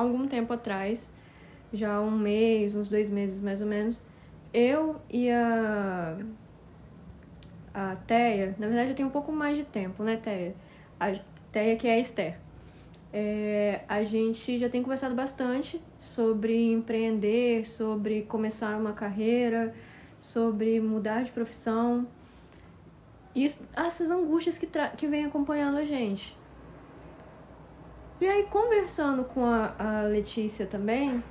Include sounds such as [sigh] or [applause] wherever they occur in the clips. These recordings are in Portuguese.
algum tempo atrás, já um mês, uns dois meses mais ou menos, eu e a, a na verdade eu tenho um pouco mais de tempo, né, Teia? A que é a Esther. É, a gente já tem conversado bastante sobre empreender, sobre começar uma carreira, sobre mudar de profissão. E essas angústias que, que vem acompanhando a gente. E aí, conversando com a, a Letícia também,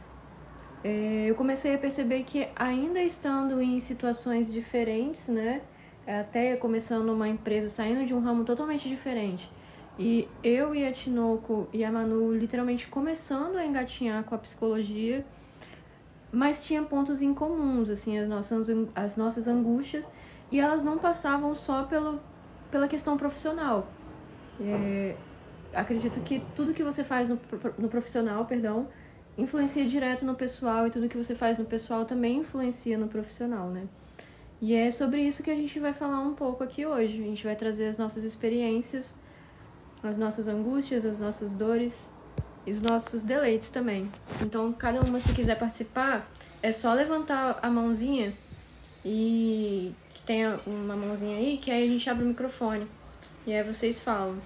é, eu comecei a perceber que, ainda estando em situações diferentes, né? Até começando uma empresa, saindo de um ramo totalmente diferente. E eu e a Tinoco e a Manu literalmente começando a engatinhar com a psicologia, mas tinha pontos em comuns, assim, as nossas, as nossas angústias, e elas não passavam só pelo, pela questão profissional. É, acredito que tudo que você faz no, no profissional, perdão, influencia direto no pessoal e tudo que você faz no pessoal também influencia no profissional, né? E é sobre isso que a gente vai falar um pouco aqui hoje. A gente vai trazer as nossas experiências, as nossas angústias, as nossas dores e os nossos deleites também. Então, cada uma, se quiser participar, é só levantar a mãozinha e tem uma mãozinha aí, que aí a gente abre o microfone. E aí vocês falam.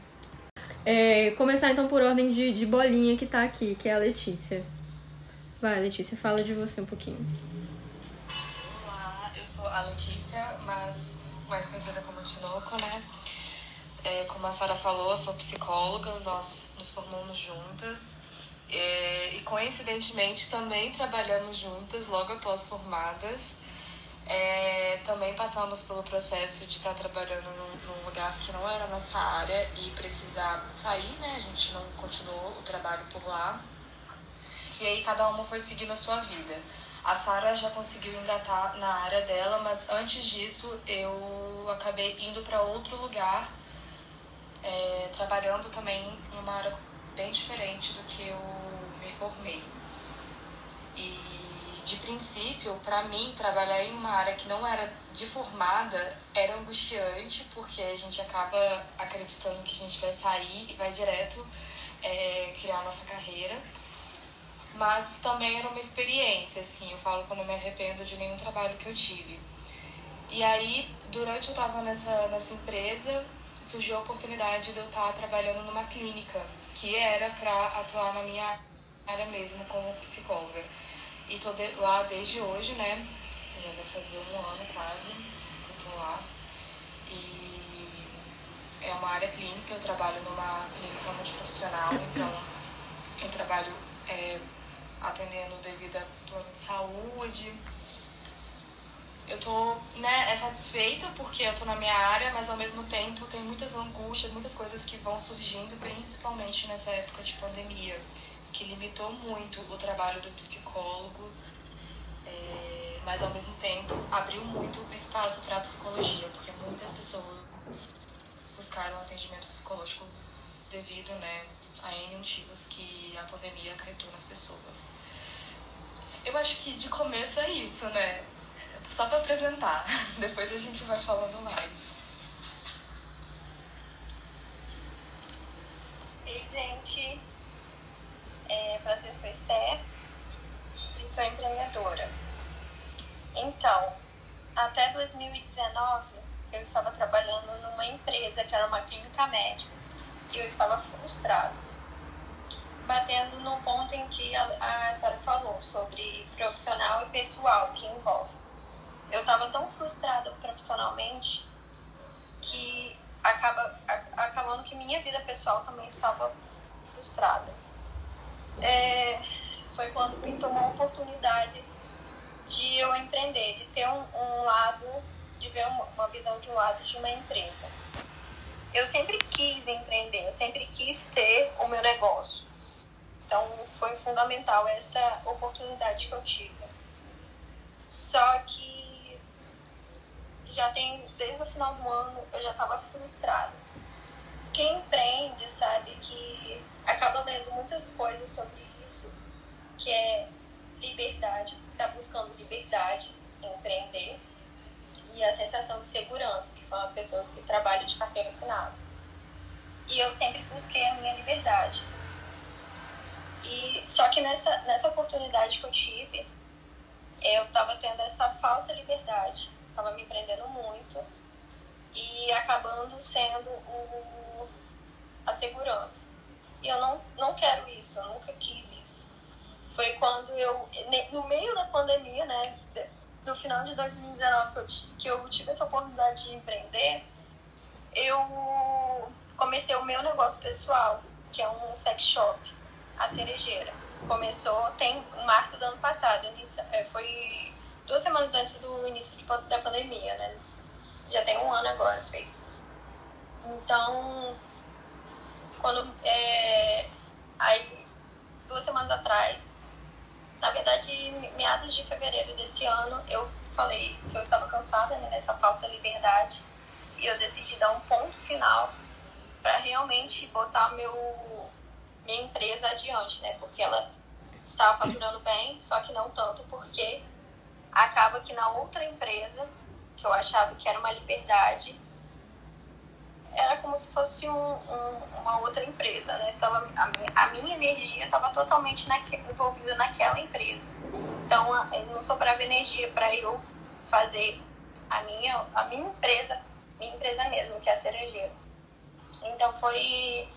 É, começar então por ordem de, de bolinha que tá aqui, que é a Letícia. Vai, Letícia, fala de você um pouquinho. Olá, eu sou a Letícia, mas mais conhecida como Tinoco, né? É, como a Sara falou, eu sou psicóloga, nós nos formamos juntas. É, e coincidentemente também trabalhamos juntas logo após formadas. É, também passamos pelo processo de estar trabalhando num, num, lugar que não era nossa área e precisar sair, né? A gente não continuou o trabalho por lá. E aí cada uma foi seguindo a sua vida. A Sara já conseguiu engatar na área dela, mas antes disso eu acabei indo para outro lugar, é, trabalhando também em uma área bem diferente do que eu me formei. E de princípio, para mim, trabalhar em uma área que não era de formada era angustiante, porque a gente acaba acreditando que a gente vai sair e vai direto é, criar a nossa carreira. Mas também era uma experiência, assim, eu falo que eu não me arrependo de nenhum trabalho que eu tive. E aí, durante eu estava nessa, nessa empresa, surgiu a oportunidade de eu estar trabalhando numa clínica, que era para atuar na minha área mesmo como psicóloga. E tô de, lá desde hoje, né? Já vai fazer um ano quase que eu tô lá. E é uma área clínica, eu trabalho numa clínica multiprofissional, então eu trabalho é, atendendo devido a plano de saúde. Eu tô né, é satisfeita porque eu tô na minha área, mas ao mesmo tempo tem muitas angústias, muitas coisas que vão surgindo, principalmente nessa época de pandemia que limitou muito o trabalho do psicólogo, é, mas ao mesmo tempo abriu muito o espaço para a psicologia, porque muitas pessoas buscaram atendimento psicológico devido né, a N motivos que a pandemia acarretou nas pessoas. Eu acho que de começo é isso, né? Só para apresentar, [laughs] depois a gente vai falando mais. Ei, gente, é, prazer, sou Esther e sou empreendedora. Então, até 2019 eu estava trabalhando numa empresa que era uma clínica médica e eu estava frustrada. Batendo no ponto em que a, a falou sobre profissional e pessoal que envolve. Eu estava tão frustrada profissionalmente que acaba a, acabando que minha vida pessoal também estava frustrada é, foi quando pintou uma oportunidade de eu empreender, de ter um, um lado, de ver uma, uma visão de um lado de uma empresa. Eu sempre quis empreender, eu sempre quis ter o meu negócio. Então foi fundamental essa oportunidade que eu tive. Só que já tem, desde o final do ano, eu já estava frustrada. Quem empreende sabe que acaba lendo muitas coisas sobre isso, que é liberdade, está buscando liberdade em empreender, e a sensação de segurança, que são as pessoas que trabalham de carteira assinada. E eu sempre busquei a minha liberdade. E só que nessa, nessa oportunidade que eu tive, eu estava tendo essa falsa liberdade, estava me prendendo muito e acabando sendo o, a segurança. E eu não, não quero isso, eu nunca quis isso. Foi quando eu, no meio da pandemia, né, do final de 2019, que eu tive essa oportunidade de empreender, eu comecei o meu negócio pessoal, que é um sex shop, a cerejeira. Começou tem em março do ano passado, é, foi duas semanas antes do início da pandemia, né? Já tem um ano agora, fez. Então, quando é, aí duas semanas atrás, na verdade, meados de fevereiro desse ano, eu falei que eu estava cansada né, nessa falsa liberdade e eu decidi dar um ponto final para realmente botar meu minha empresa adiante, né? Porque ela estava faturando bem, só que não tanto, porque acaba que na outra empresa, que eu achava que era uma liberdade, era como se fosse um, um, uma outra empresa, né? Então, a, minha, a minha energia estava totalmente naque, envolvida naquela empresa. Então, não sobrava energia para eu fazer a minha, a minha empresa, minha empresa mesmo, que é a cerejeira. Então, foi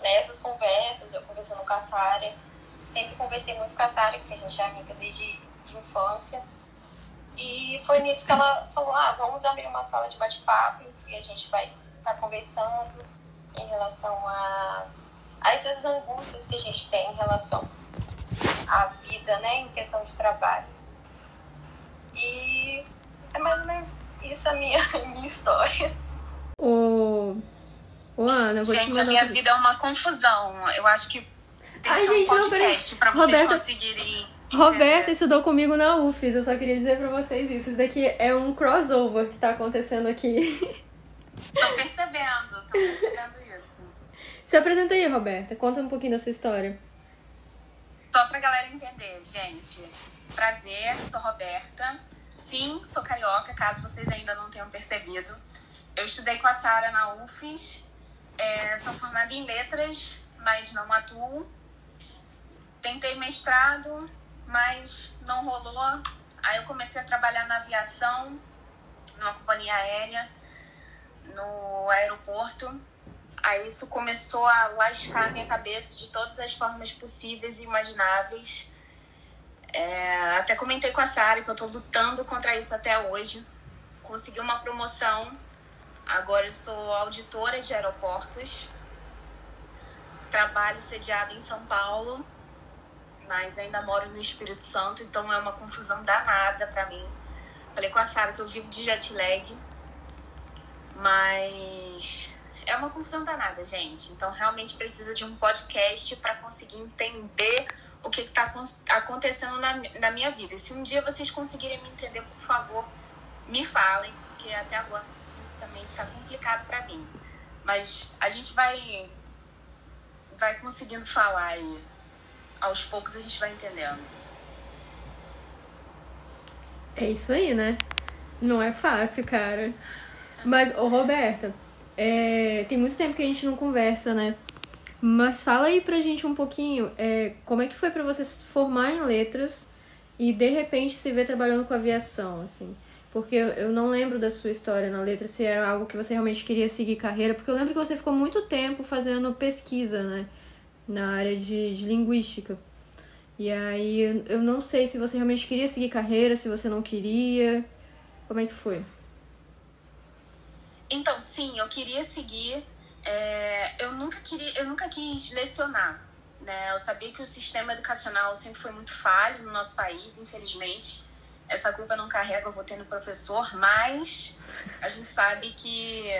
nessas conversas, eu conversando com a Sara, sempre conversei muito com a Sara, porque a gente é amiga desde de infância. E foi nisso que ela falou, ah, vamos abrir uma sala de bate-papo, que a gente vai estar tá conversando em relação a, a essas angústias que a gente tem em relação à vida, né, em questão de trabalho. E é mais ou menos isso a minha, [laughs] a minha história. O Ô, Ana, vou gente, a minha vida é uma confusão. Eu acho que tem Ai, que gente, um podcast não, pra vocês Roberta, conseguirem. Roberta estudou comigo na UFES, eu só queria dizer pra vocês isso. Isso daqui é um crossover que tá acontecendo aqui. [laughs] Tô percebendo, tô percebendo isso. Se apresenta aí, Roberta. Conta um pouquinho da sua história. Só pra galera entender, gente. Prazer, sou Roberta. Sim, sou carioca, caso vocês ainda não tenham percebido. Eu estudei com a Sara na UFES é, sou formada em letras, mas não atuo. Tentei mestrado, mas não rolou. Aí eu comecei a trabalhar na aviação, numa companhia aérea, no aeroporto. Aí isso começou a lascar a minha cabeça de todas as formas possíveis e imagináveis. É, até comentei com a Sara que eu estou lutando contra isso até hoje. Consegui uma promoção Agora eu sou auditora de aeroportos. Trabalho sediada em São Paulo, mas ainda moro no Espírito Santo, então é uma confusão danada para mim. Falei com a Sara que eu vivo de jet lag, mas é uma confusão danada, gente. Então realmente precisa de um podcast para conseguir entender o que está acontecendo na, na minha vida. E se um dia vocês conseguirem me entender, por favor, me falem, porque até agora também tá complicado para mim. Mas a gente vai vai conseguindo falar e aos poucos a gente vai entendendo. É isso aí, né? Não é fácil, cara. Mas, ô Roberta, é, tem muito tempo que a gente não conversa, né? Mas fala aí pra gente um pouquinho é, como é que foi para você se formar em letras e de repente se ver trabalhando com aviação, assim. Porque eu não lembro da sua história na letra, se era algo que você realmente queria seguir carreira, porque eu lembro que você ficou muito tempo fazendo pesquisa, né? Na área de, de linguística. E aí eu não sei se você realmente queria seguir carreira, se você não queria. Como é que foi? Então, sim, eu queria seguir. É, eu nunca queria, eu nunca quis lecionar. Né? Eu sabia que o sistema educacional sempre foi muito falho no nosso país, infelizmente essa culpa não carrega, eu vou ter no professor, mas a gente sabe que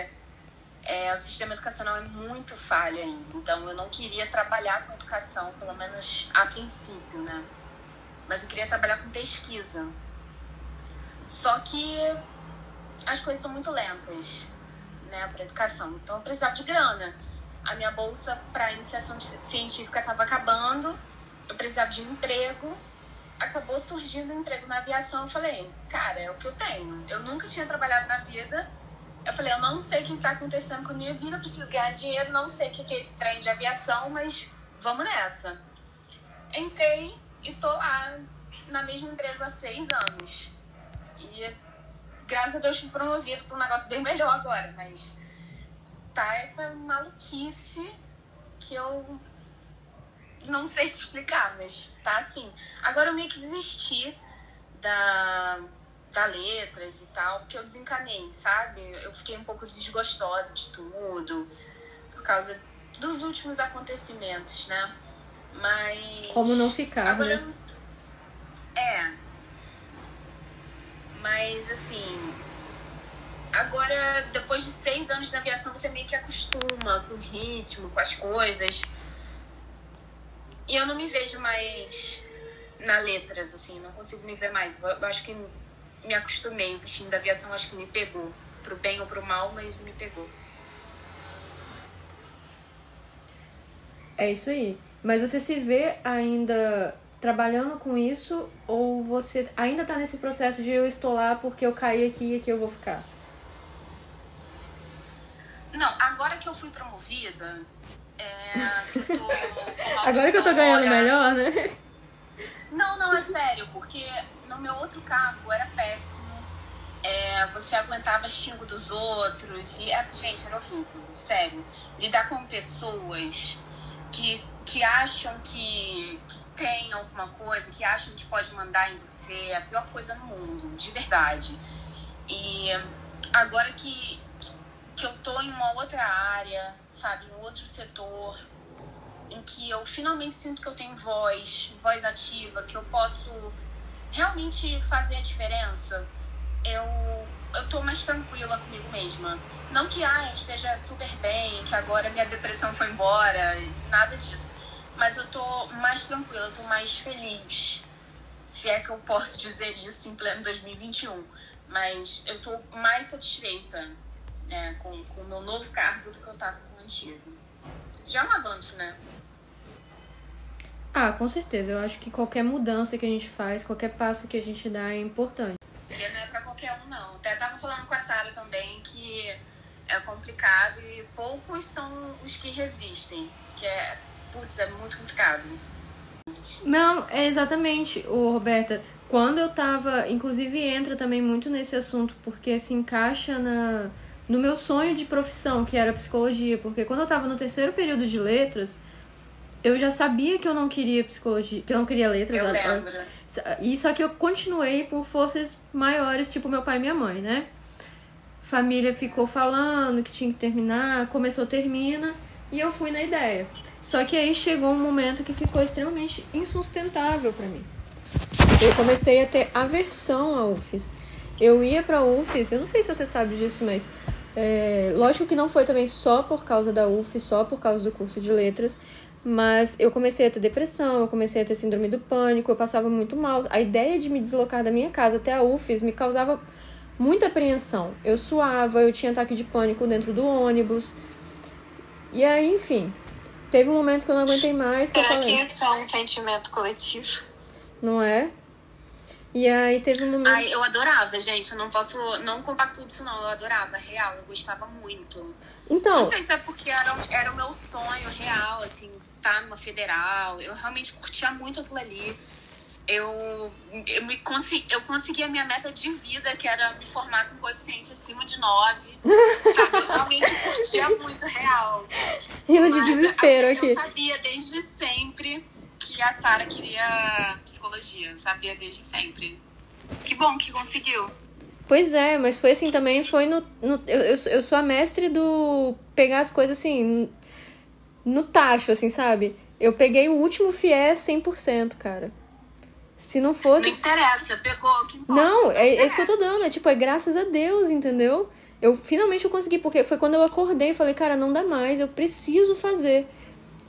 é, o sistema educacional é muito falho ainda. Então, eu não queria trabalhar com educação, pelo menos a princípio, né? Mas eu queria trabalhar com pesquisa. Só que as coisas são muito lentas, né, para educação. Então, eu precisava de grana. A minha bolsa para iniciação científica estava acabando, eu precisava de um emprego acabou surgindo um emprego na aviação. Eu falei, cara, é o que eu tenho. Eu nunca tinha trabalhado na vida. Eu falei, eu não sei o que está acontecendo com a minha vida, eu preciso ganhar dinheiro, não sei o que é esse trem de aviação, mas vamos nessa. entrei e tô lá na mesma empresa há seis anos. E graças a Deus fui promovido para um negócio bem melhor agora, mas tá essa maluquice que eu não sei te explicar, mas tá assim. Agora eu meio que desisti da, da letras e tal, porque eu desencanei, sabe? Eu fiquei um pouco desgostosa de tudo, por causa dos últimos acontecimentos, né? Mas. Como não ficar, agora, né? É. Mas assim. Agora, depois de seis anos na aviação, você meio que acostuma com o ritmo, com as coisas. E eu não me vejo mais na letras, assim, não consigo me ver mais. Eu acho que me acostumei, o bichinho da aviação acho que me pegou. Pro bem ou pro mal, mas me pegou. É isso aí. Mas você se vê ainda trabalhando com isso ou você ainda tá nesse processo de eu estou lá porque eu caí aqui e aqui eu vou ficar? Não, agora que eu fui promovida, é, que eu tô [laughs] agora que eu tô ganhando melhor, né? Não, não, é sério, porque no meu outro cargo era péssimo. É, você aguentava xingo dos outros e, é, gente, era horrível, sério. Lidar com pessoas que, que acham que, que tem alguma coisa, que acham que pode mandar em você, é a pior coisa no mundo, de verdade. E agora que, que eu tô em uma outra área, sabe, em outro setor, em que eu finalmente sinto que eu tenho voz, voz ativa, que eu posso realmente fazer a diferença, eu, eu tô mais tranquila comigo mesma. Não que ah, esteja super bem, que agora minha depressão foi embora, nada disso. Mas eu tô mais tranquila, eu tô mais feliz. Se é que eu posso dizer isso em pleno 2021. Mas eu tô mais satisfeita né, com, com o meu novo cargo do que eu tava com o antigo. Já é um avanço, né? Ah, com certeza. Eu acho que qualquer mudança que a gente faz, qualquer passo que a gente dá é importante. Porque não é pra qualquer um, não. Até tava falando com a Sara também que é complicado e poucos são os que resistem. Que é, putz, é muito complicado. Não, é exatamente, o Roberta. Quando eu tava, inclusive entra também muito nesse assunto, porque se encaixa na, no meu sonho de profissão, que era psicologia. Porque quando eu tava no terceiro período de letras, eu já sabia que eu não queria psicologia, que eu não queria letras. Eu lembro. E só que eu continuei por forças maiores, tipo meu pai e minha mãe, né? Família ficou falando que tinha que terminar, começou, termina, e eu fui na ideia. Só que aí chegou um momento que ficou extremamente insustentável para mim. Eu comecei a ter aversão à UFES. Eu ia pra UFES, eu não sei se você sabe disso, mas é, lógico que não foi também só por causa da UFES, só por causa do curso de letras, mas eu comecei a ter depressão, eu comecei a ter síndrome do pânico, eu passava muito mal. A ideia de me deslocar da minha casa até a UFES me causava muita apreensão. Eu suava, eu tinha ataque de pânico dentro do ônibus. E aí, enfim, teve um momento que eu não aguentei mais. Que Será eu falei, que é só um sentimento coletivo? Não é? E aí teve um momento. Ai, eu adorava, gente. Eu não posso. Não compacto disso, não. Eu adorava, real. Eu gostava muito. Então. Não sei se é porque era, era o meu sonho real, assim, estar tá numa federal. Eu realmente curtia muito aquilo ali. Eu, eu, me consegui, eu consegui a minha meta de vida, que era me formar com coeficiente acima de 9. [laughs] sabe? Eu realmente curtia muito real. Rindo de desespero eu aqui. Eu sabia desde sempre que a Sara queria psicologia. Sabia desde sempre. Que bom que conseguiu. Pois é, mas foi assim também, foi no. no eu, eu, eu sou a mestre do pegar as coisas assim. No tacho, assim, sabe? Eu peguei o último FIES 100%, cara. Se não fosse. Não interessa, pegou. Que importa, não, é, é isso que eu tô dando. É tipo, é graças a Deus, entendeu? Eu finalmente eu consegui, porque foi quando eu acordei e falei, cara, não dá mais, eu preciso fazer.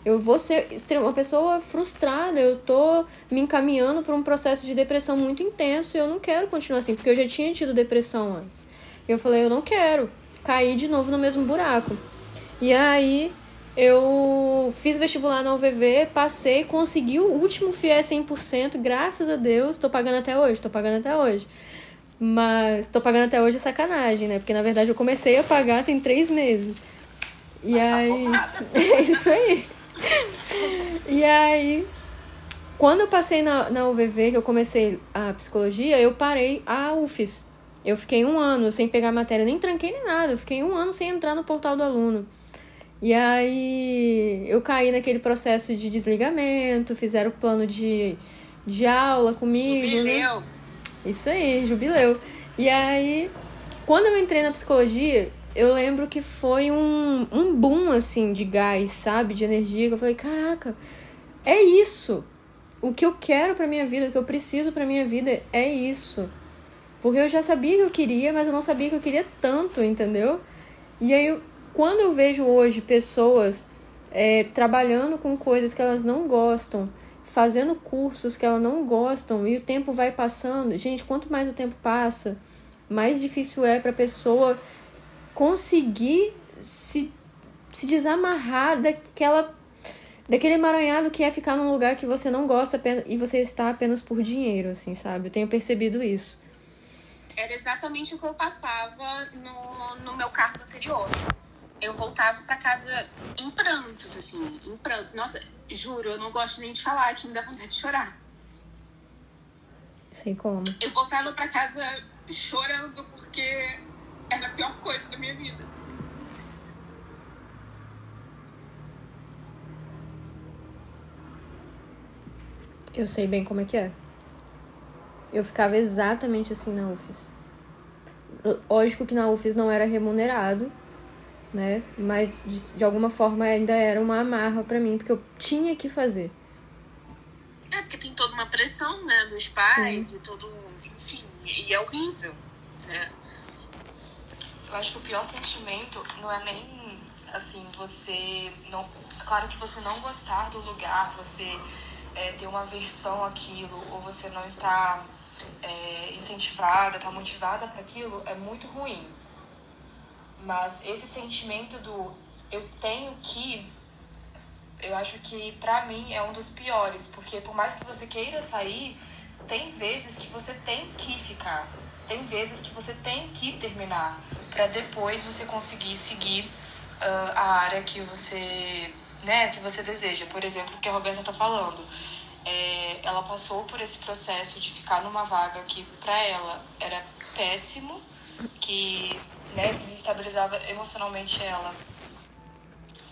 Eu vou ser uma pessoa frustrada, eu tô me encaminhando para um processo de depressão muito intenso e eu não quero continuar assim, porque eu já tinha tido depressão antes. Eu falei, eu não quero cair de novo no mesmo buraco. E aí eu fiz vestibular na UVV, passei, consegui o último FIE 100%, graças a Deus, tô pagando até hoje, tô pagando até hoje. Mas tô pagando até hoje é sacanagem, né? Porque na verdade eu comecei a pagar tem três meses. E Mas aí. Tá [laughs] é isso aí. E aí quando eu passei na, na UVV, que eu comecei a psicologia, eu parei a UFES. Eu fiquei um ano sem pegar matéria, nem tranquei nem nada. Eu fiquei um ano sem entrar no portal do aluno. E aí eu caí naquele processo de desligamento, fizeram o plano de, de aula comigo. Né? Jubileu. Né? Isso aí, jubileu. E aí, quando eu entrei na psicologia, eu lembro que foi um, um boom, assim, de gás, sabe? De energia. Que eu falei, caraca, é isso. O que eu quero pra minha vida, o que eu preciso pra minha vida é isso. Porque eu já sabia que eu queria, mas eu não sabia que eu queria tanto, entendeu? E aí, quando eu vejo hoje pessoas é, trabalhando com coisas que elas não gostam, fazendo cursos que elas não gostam, e o tempo vai passando, gente, quanto mais o tempo passa, mais difícil é para a pessoa conseguir se, se desamarrar daquela daquele emaranhado que é ficar num lugar que você não gosta e você está apenas por dinheiro, assim, sabe? Eu tenho percebido isso. Era exatamente o que eu passava no, no meu cargo anterior. Eu voltava para casa em prantos, assim, em prantos. Nossa, juro, eu não gosto nem de falar, que me dá vontade de chorar. Sei como. Eu voltava para casa chorando porque era a pior coisa da minha vida. Eu sei bem como é que é. Eu ficava exatamente assim na UFES. Lógico que na UFES não era remunerado, né? Mas de, de alguma forma ainda era uma amarra para mim, porque eu tinha que fazer. É, porque tem toda uma pressão, né, dos pais Sim. e todo. Enfim, e é horrível. Né? Eu acho que o pior sentimento não é nem assim, você não. Claro que você não gostar do lugar, você é, ter uma aversão àquilo, ou você não está é, incentivada, está motivada para aquilo, é muito ruim. Mas esse sentimento do eu tenho que, eu acho que para mim é um dos piores, porque por mais que você queira sair, tem vezes que você tem que ficar, tem vezes que você tem que terminar para depois você conseguir seguir uh, a área que você, né, que você deseja. Por exemplo, o que a Roberta está falando é, ela passou por esse processo de ficar numa vaga que para ela era péssimo, que né, desestabilizava emocionalmente ela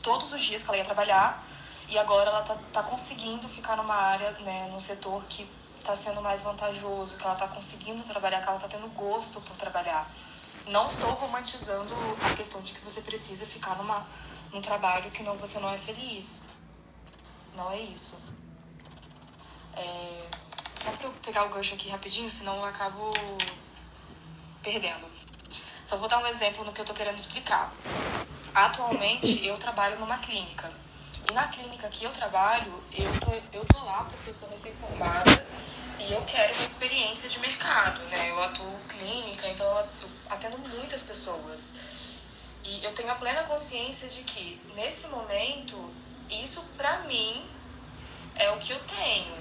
todos os dias que ela ia trabalhar e agora ela tá, tá conseguindo ficar numa área, né, num setor que tá sendo mais vantajoso, que ela tá conseguindo trabalhar, que ela tá tendo gosto por trabalhar. Não estou romantizando a questão de que você precisa ficar numa, num trabalho que não, você não é feliz. Não é isso. É, só para eu pegar o gancho aqui rapidinho, senão eu acabo perdendo. Só vou dar um exemplo no que eu estou querendo explicar. Atualmente eu trabalho numa clínica. E na clínica que eu trabalho, eu tô, eu tô lá porque eu sou recém-formada e eu quero uma experiência de mercado, né? Eu atuo clínica, então eu atendo muitas pessoas. E eu tenho a plena consciência de que, nesse momento, isso pra mim é o que eu tenho.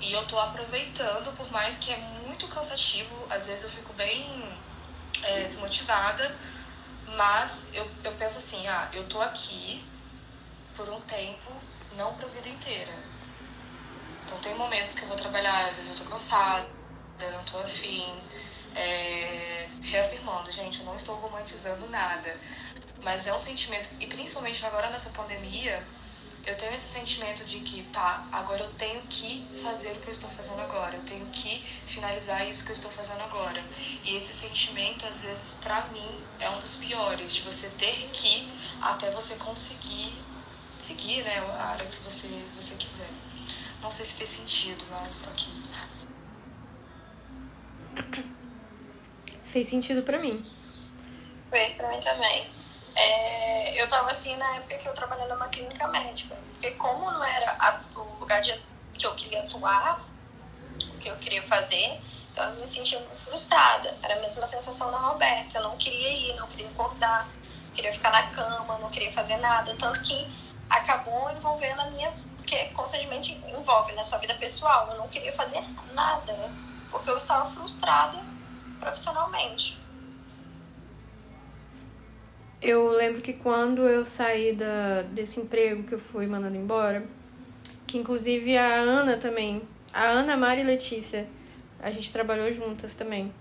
E eu tô aproveitando, por mais que é muito cansativo, às vezes eu fico bem é, desmotivada, mas eu, eu penso assim, ah, eu tô aqui por um tempo, não pra vida inteira. Então tem momentos que eu vou trabalhar, às vezes eu tô cansada, não tô afim. É, reafirmando, gente, eu não estou romantizando nada. Mas é um sentimento, e principalmente agora nessa pandemia, eu tenho esse sentimento de que, tá, agora eu tenho que fazer o que eu estou fazendo agora, eu tenho que finalizar isso que eu estou fazendo agora. E esse sentimento, às vezes, para mim, é um dos piores, de você ter que até você conseguir seguir, né, a área que você, você quiser. Não sei se fez sentido, mas aqui. Fez sentido para mim. Fez pra mim também é, eu tava assim na época que eu trabalhava numa clínica médica. Porque como não era a, o lugar de, que eu queria atuar, o que eu queria fazer, então eu me sentia muito frustrada. Era a mesma sensação da Roberta. Eu não queria ir, não queria acordar, queria ficar na cama, não queria fazer nada. Tanto que acabou envolvendo a minha. Porque constantemente envolve na sua vida pessoal. Eu não queria fazer nada, porque eu estava frustrada profissionalmente. Eu lembro que quando eu saí da, desse emprego que eu fui mandando embora, que inclusive a Ana também, a Ana, a Mari e Letícia, a gente trabalhou juntas também.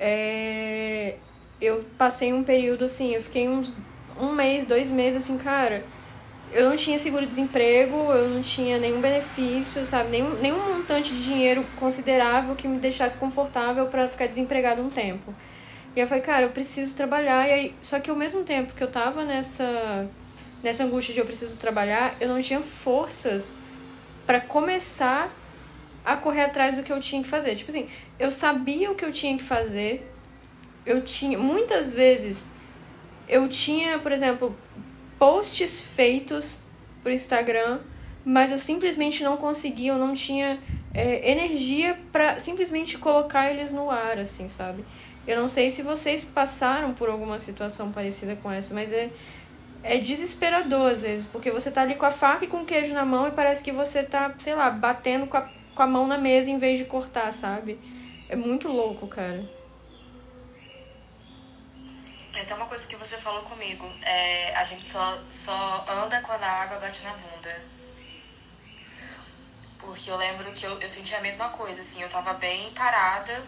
É, eu passei um período assim, eu fiquei uns um mês, dois meses assim, cara. Eu não tinha seguro-desemprego, eu não tinha nenhum benefício, sabe? Nenhum, nenhum montante de dinheiro considerável que me deixasse confortável para ficar desempregado um tempo. E eu falei, cara, eu preciso trabalhar. E aí, só que ao mesmo tempo que eu tava nessa, nessa angústia de eu preciso trabalhar, eu não tinha forças para começar a correr atrás do que eu tinha que fazer. Tipo assim, eu sabia o que eu tinha que fazer. Eu tinha, muitas vezes, eu tinha, por exemplo, posts feitos por Instagram, mas eu simplesmente não conseguia, eu não tinha é, energia para simplesmente colocar eles no ar, assim, sabe? Eu não sei se vocês passaram por alguma situação parecida com essa, mas é, é desesperador às vezes, porque você tá ali com a faca e com o queijo na mão e parece que você tá, sei lá, batendo com a com a mão na mesa em vez de cortar, sabe? É muito louco, cara. Tem uma coisa que você falou comigo. É, a gente só, só anda quando a água bate na bunda. Porque eu lembro que eu, eu senti a mesma coisa, assim, eu tava bem parada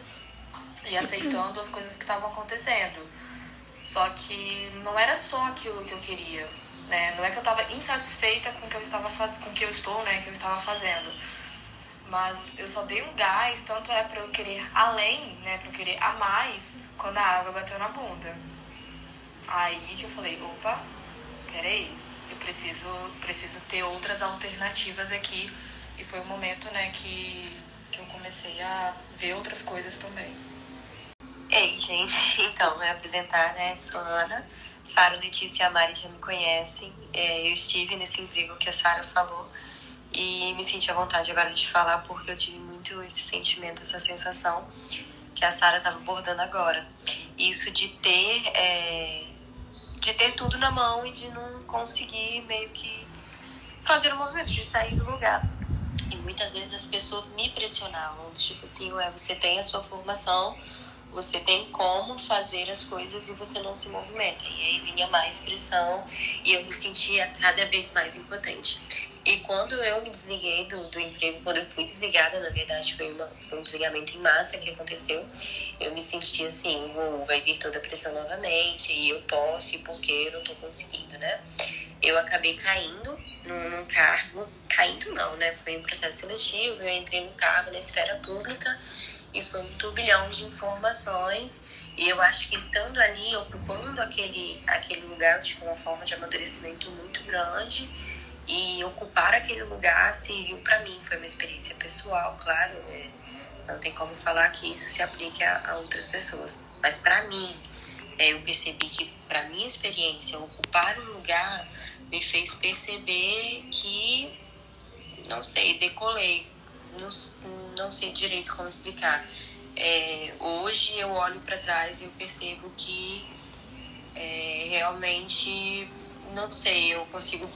e aceitando as coisas que estavam acontecendo. Só que não era só aquilo que eu queria, né? Não é que eu tava insatisfeita com o que eu estava fazendo, com que eu estou, né, que eu estava fazendo mas eu só dei um gás, tanto é para eu querer além, né, para eu querer a mais, quando a água bateu na bunda. Aí que eu falei, opa, peraí, eu preciso, preciso ter outras alternativas aqui. E foi o momento, né, que, que eu comecei a ver outras coisas também. Ei, gente, [laughs] então, me apresentar, né, sou Ana, Sara, Letícia e a Mari já me conhecem. É, eu estive nesse emprego que a Sara falou, e me senti à vontade agora de falar porque eu tive muito esse sentimento, essa sensação que a Sara estava abordando agora. Isso de ter, é, de ter tudo na mão e de não conseguir meio que fazer o um movimento, de sair do lugar. E muitas vezes as pessoas me pressionavam, tipo assim, ué, você tem a sua formação, você tem como fazer as coisas e você não se movimenta. E aí vinha mais pressão e eu me sentia cada vez mais impotente. E quando eu me desliguei do, do emprego, quando eu fui desligada, na verdade foi, uma, foi um desligamento em massa que aconteceu, eu me senti assim, vai vir toda a pressão novamente, e eu posso, e porque eu não tô conseguindo, né? Eu acabei caindo num, num cargo, caindo não, né? Foi um processo seletivo, eu entrei num cargo na esfera pública, foi um turbilhão de informações, e eu acho que estando ali, ocupando aquele, aquele lugar, de uma forma de amadurecimento muito grande, e ocupar aquele lugar serviu para mim, foi uma experiência pessoal, claro, é, não tem como falar que isso se aplique a, a outras pessoas. Mas para mim, é, eu percebi que, para minha experiência, ocupar um lugar me fez perceber que, não sei, decolei. Não, não sei direito como explicar. É, hoje eu olho para trás e eu percebo que é, realmente, não sei, eu consigo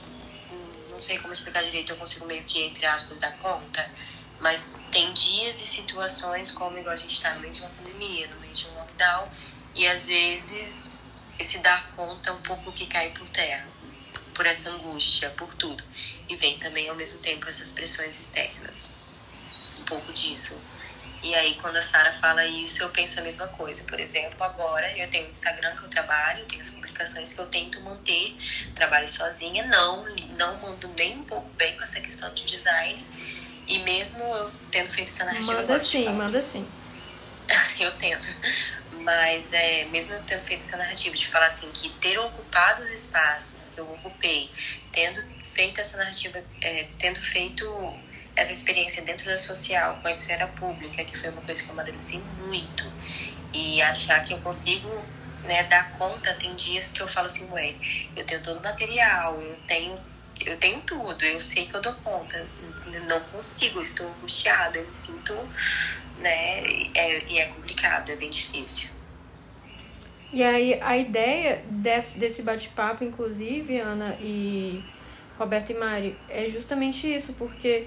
não sei como explicar direito, eu consigo meio que, entre aspas, dar conta. Mas tem dias e situações como igual a gente está no meio de uma pandemia, no meio de um lockdown, e às vezes esse dar conta é um pouco que cai por terra, por essa angústia, por tudo. E vem também ao mesmo tempo essas pressões externas. Pouco disso. E aí, quando a Sara fala isso, eu penso a mesma coisa. Por exemplo, agora eu tenho o Instagram que eu trabalho, tenho as publicações que eu tento manter, trabalho sozinha, não, não mando nem um pouco bem com essa questão de design. E mesmo eu tendo feito essa narrativa. Manda sim, manda sim. [laughs] eu tento. Mas é, mesmo eu tendo feito essa narrativa de falar assim, que ter ocupado os espaços que eu ocupei, tendo feito essa narrativa, é, tendo feito essa experiência dentro da social, com a esfera pública, que foi uma coisa que eu amadureci muito, e achar que eu consigo né, dar conta, tem dias que eu falo assim, ué, eu tenho todo o material, eu tenho, eu tenho tudo, eu sei que eu dou conta, não consigo, estou angustiada, eu me sinto, né, é, e é complicado, é bem difícil. E aí, a ideia desse, desse bate-papo, inclusive, Ana e Roberto e Mari, é justamente isso, porque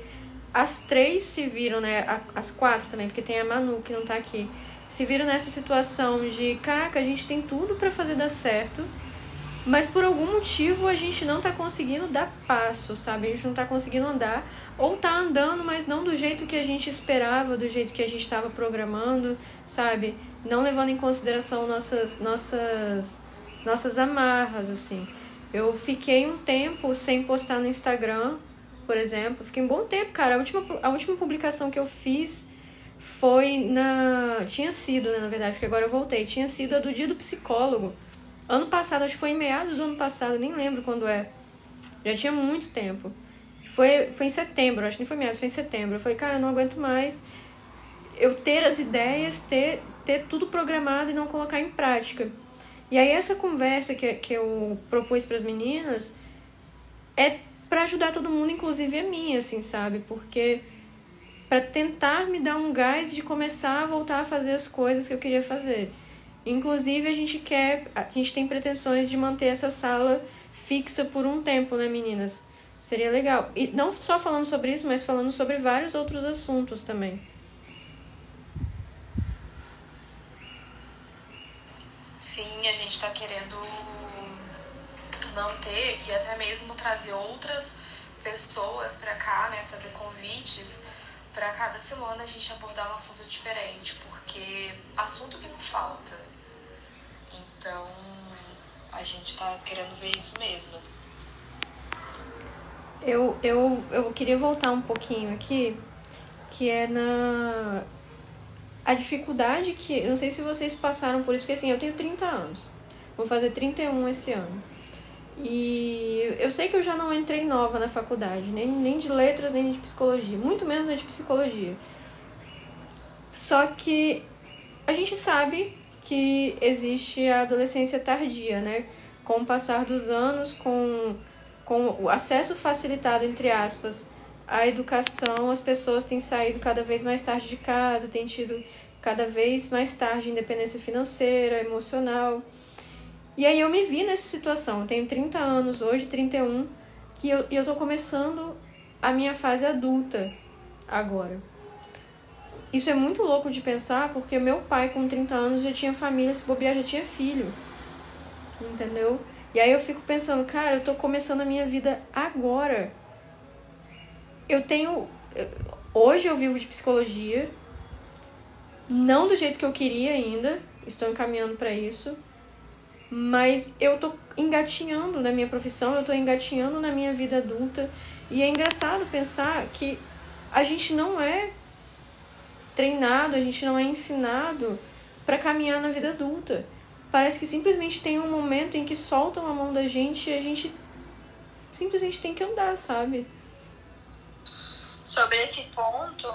as três se viram, né? As quatro também, porque tem a Manu que não tá aqui. Se viram nessa situação de, caraca, a gente tem tudo para fazer dar certo. mas por algum motivo a gente não tá conseguindo dar passo, sabe? A gente não tá conseguindo andar, ou tá andando, mas não do jeito que a gente esperava, do jeito que a gente estava programando, sabe? Não levando em consideração nossas, nossas, nossas amarras, assim. Eu fiquei um tempo sem postar no Instagram, por exemplo. Fiquei um bom tempo, cara. A última, a última publicação que eu fiz foi na. Tinha sido, né, na verdade, porque agora eu voltei. Tinha sido a do dia do psicólogo Ano passado, acho que foi em meados do ano passado, nem lembro quando é. Já tinha muito tempo. Foi, foi em setembro, acho que nem foi meados, foi em setembro. Eu falei, cara, eu não aguento mais eu ter as ideias, ter, ter tudo programado e não colocar em prática. E aí essa conversa que, que eu propus para as meninas é para ajudar todo mundo, inclusive a mim, assim, sabe? Porque para tentar me dar um gás de começar a voltar a fazer as coisas que eu queria fazer. Inclusive, a gente quer, a gente tem pretensões de manter essa sala fixa por um tempo, né, meninas? Seria legal. E não só falando sobre isso, mas falando sobre vários outros assuntos também. Sim, a gente está querendo manter e até mesmo trazer outras pessoas para cá, né, fazer convites para cada semana a gente abordar um assunto diferente, porque assunto que não falta. Então, a gente está querendo ver isso mesmo. Eu, eu, eu queria voltar um pouquinho aqui, que é na. A dificuldade que. Não sei se vocês passaram por isso, porque assim, eu tenho 30 anos. Vou fazer 31 esse ano. E eu sei que eu já não entrei nova na faculdade, nem, nem de letras, nem de psicologia, muito menos de psicologia. Só que a gente sabe que existe a adolescência tardia, né? Com o passar dos anos, com, com o acesso facilitado, entre aspas, à educação, as pessoas têm saído cada vez mais tarde de casa, têm tido cada vez mais tarde independência financeira, emocional. E aí eu me vi nessa situação. Eu tenho 30 anos, hoje 31, que eu, e eu tô começando a minha fase adulta agora. Isso é muito louco de pensar, porque meu pai, com 30 anos, já tinha família, se bobear, já tinha filho. Entendeu? E aí eu fico pensando, cara, eu tô começando a minha vida agora. Eu tenho. Hoje eu vivo de psicologia. Não do jeito que eu queria ainda. Estou encaminhando para isso. Mas eu tô engatinhando na minha profissão, eu tô engatinhando na minha vida adulta. E é engraçado pensar que a gente não é treinado, a gente não é ensinado para caminhar na vida adulta. Parece que simplesmente tem um momento em que soltam a mão da gente e a gente simplesmente tem que andar, sabe? Sobre esse ponto,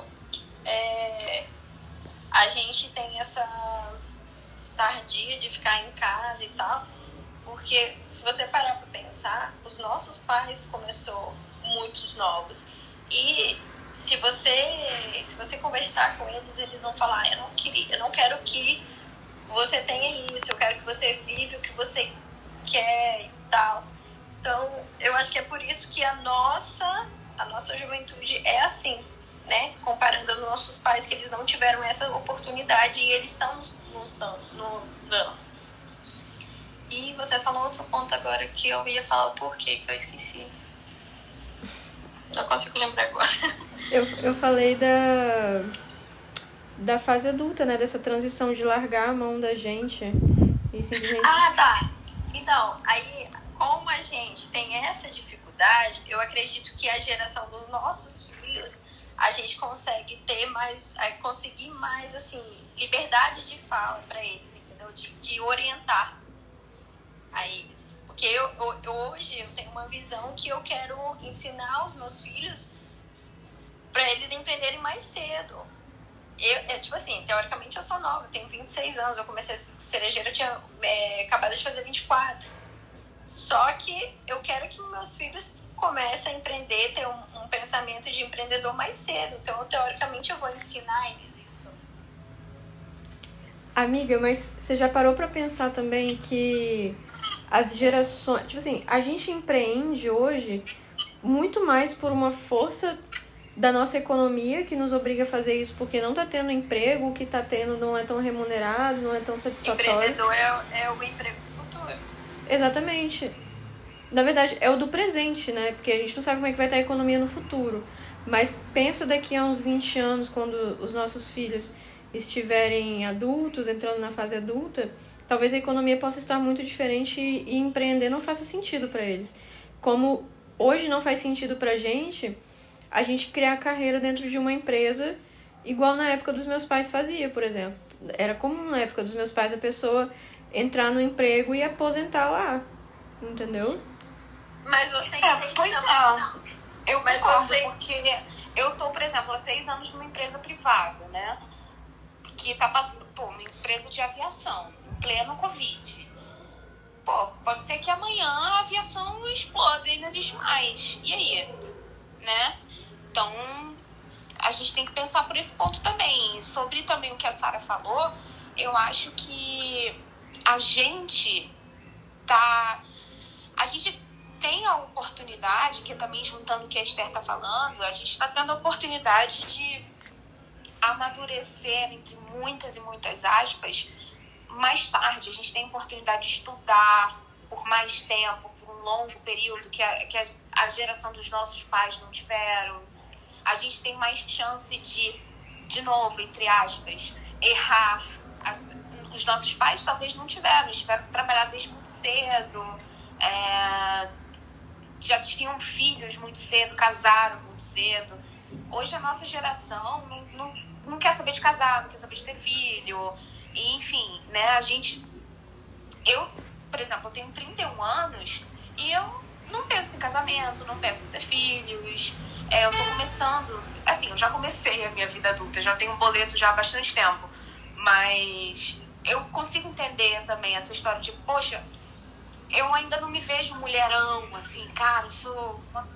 é, a gente tem essa tardia de ficar em casa e tal, porque se você parar para pensar, os nossos pais começou muitos novos e se você se você conversar com eles, eles vão falar, eu não queria, eu não quero que você tenha isso, eu quero que você vive o que você quer e tal. Então, eu acho que é por isso que a nossa a nossa juventude é assim, né? Comparando aos nossos pais que eles não tiveram essa oportunidade e eles estão nos, nos, nos dando. E você falou outro ponto agora que eu ia falar o porquê que eu esqueci. Não consigo lembrar agora. Eu, eu falei da, da fase adulta, né? Dessa transição de largar a mão da gente e simplesmente... Ah, tá. Então, aí, como a gente tem essa dificuldade, eu acredito que a geração dos nossos filhos, a gente consegue ter mais, conseguir mais, assim, liberdade de fala para eles, entendeu? De, de orientar a eles. Porque eu, eu, hoje eu tenho uma visão que eu quero ensinar os meus filhos para eles empreenderem mais cedo. Eu, é, tipo assim, teoricamente eu sou nova, eu tenho 26 anos, eu comecei a cerejeira, eu tinha é, acabado de fazer 24. Só que eu quero que meus filhos comecem a empreender, ter um, um pensamento de empreendedor mais cedo. Então, teoricamente, eu vou ensinar eles isso. Amiga, mas você já parou para pensar também que as gerações. Tipo assim, a gente empreende hoje muito mais por uma força da nossa economia que nos obriga a fazer isso porque não está tendo emprego, o que está tendo não é tão remunerado, não é tão satisfatório. Empreendedor é, é o emprego. Exatamente. Na verdade, é o do presente, né? Porque a gente não sabe como é que vai estar a economia no futuro. Mas pensa daqui a uns 20 anos, quando os nossos filhos estiverem adultos, entrando na fase adulta, talvez a economia possa estar muito diferente e empreender não faça sentido para eles. Como hoje não faz sentido pra gente, a gente criar carreira dentro de uma empresa igual na época dos meus pais fazia, por exemplo. Era comum na época dos meus pais a pessoa entrar no emprego e aposentar lá. Entendeu? Mas você é, pois é. Eu Mas concordo, você- porque eu tô, por exemplo, há seis anos numa empresa privada, né? Que tá passando, pô, uma empresa de aviação, em pleno Covid. Pô, pode ser que amanhã a aviação exploda e não existe mais. E aí? Né? Então, a gente tem que pensar por esse ponto também. Sobre também o que a Sara falou, eu acho que a gente tá. A gente tem a oportunidade, que também juntando o que a Esther tá falando, a gente está tendo a oportunidade de amadurecer, entre muitas e muitas aspas, mais tarde. A gente tem a oportunidade de estudar por mais tempo, por um longo período que a, que a, geração dos nossos pais não tiveram. A gente tem mais chance de, de novo, entre aspas, errar. Os nossos pais talvez não tiveram, tiveram que trabalhar desde muito cedo. é, já tinham filhos muito cedo, casaram muito cedo. Hoje a nossa geração não, não, não quer saber de casar, não quer saber de ter filho. E, enfim, né, a gente. Eu, por exemplo, eu tenho 31 anos e eu não penso em casamento, não penso em ter filhos. É, eu tô começando. Assim, eu já comecei a minha vida adulta, já tenho um boleto já há bastante tempo. Mas eu consigo entender também essa história de, poxa, eu ainda não me vejo mulherão, assim, cara, eu sou uma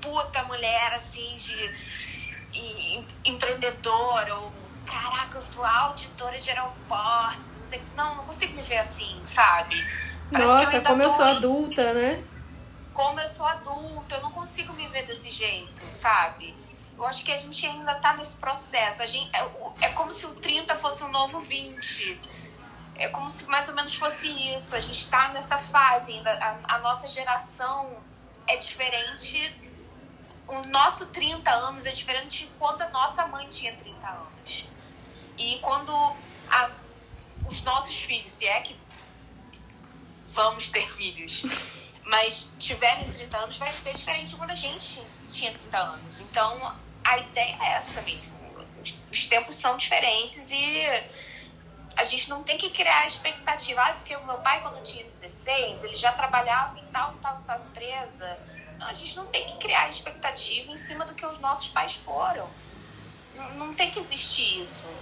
puta mulher, assim, de e- empreendedora, ou caraca, eu sou auditora de aeroportos, não sei, não, não consigo me ver assim, sabe? Parece que Nossa, ainda como eu sou adulta, né? como eu sou adulta, eu não consigo me ver desse jeito, sabe? Eu acho que a gente ainda tá nesse processo. A gente, é, é como se o 30 fosse um novo 20. É como se mais ou menos fosse isso. A gente tá nessa fase ainda. A, a nossa geração é diferente. O nosso 30 anos é diferente de quando a nossa mãe tinha 30 anos. E quando a- os nossos filhos, se é que vamos ter filhos, mas tiverem 30 anos, vai ser diferente de quando a gente tinha 30 anos. Então, a ideia é essa mesmo. Os, os tempos são diferentes e a gente não tem que criar expectativa. Ah, porque o meu pai, quando tinha 16, ele já trabalhava em tal, tal, tal empresa. Não, a gente não tem que criar expectativa em cima do que os nossos pais foram. Não, não tem que existir isso.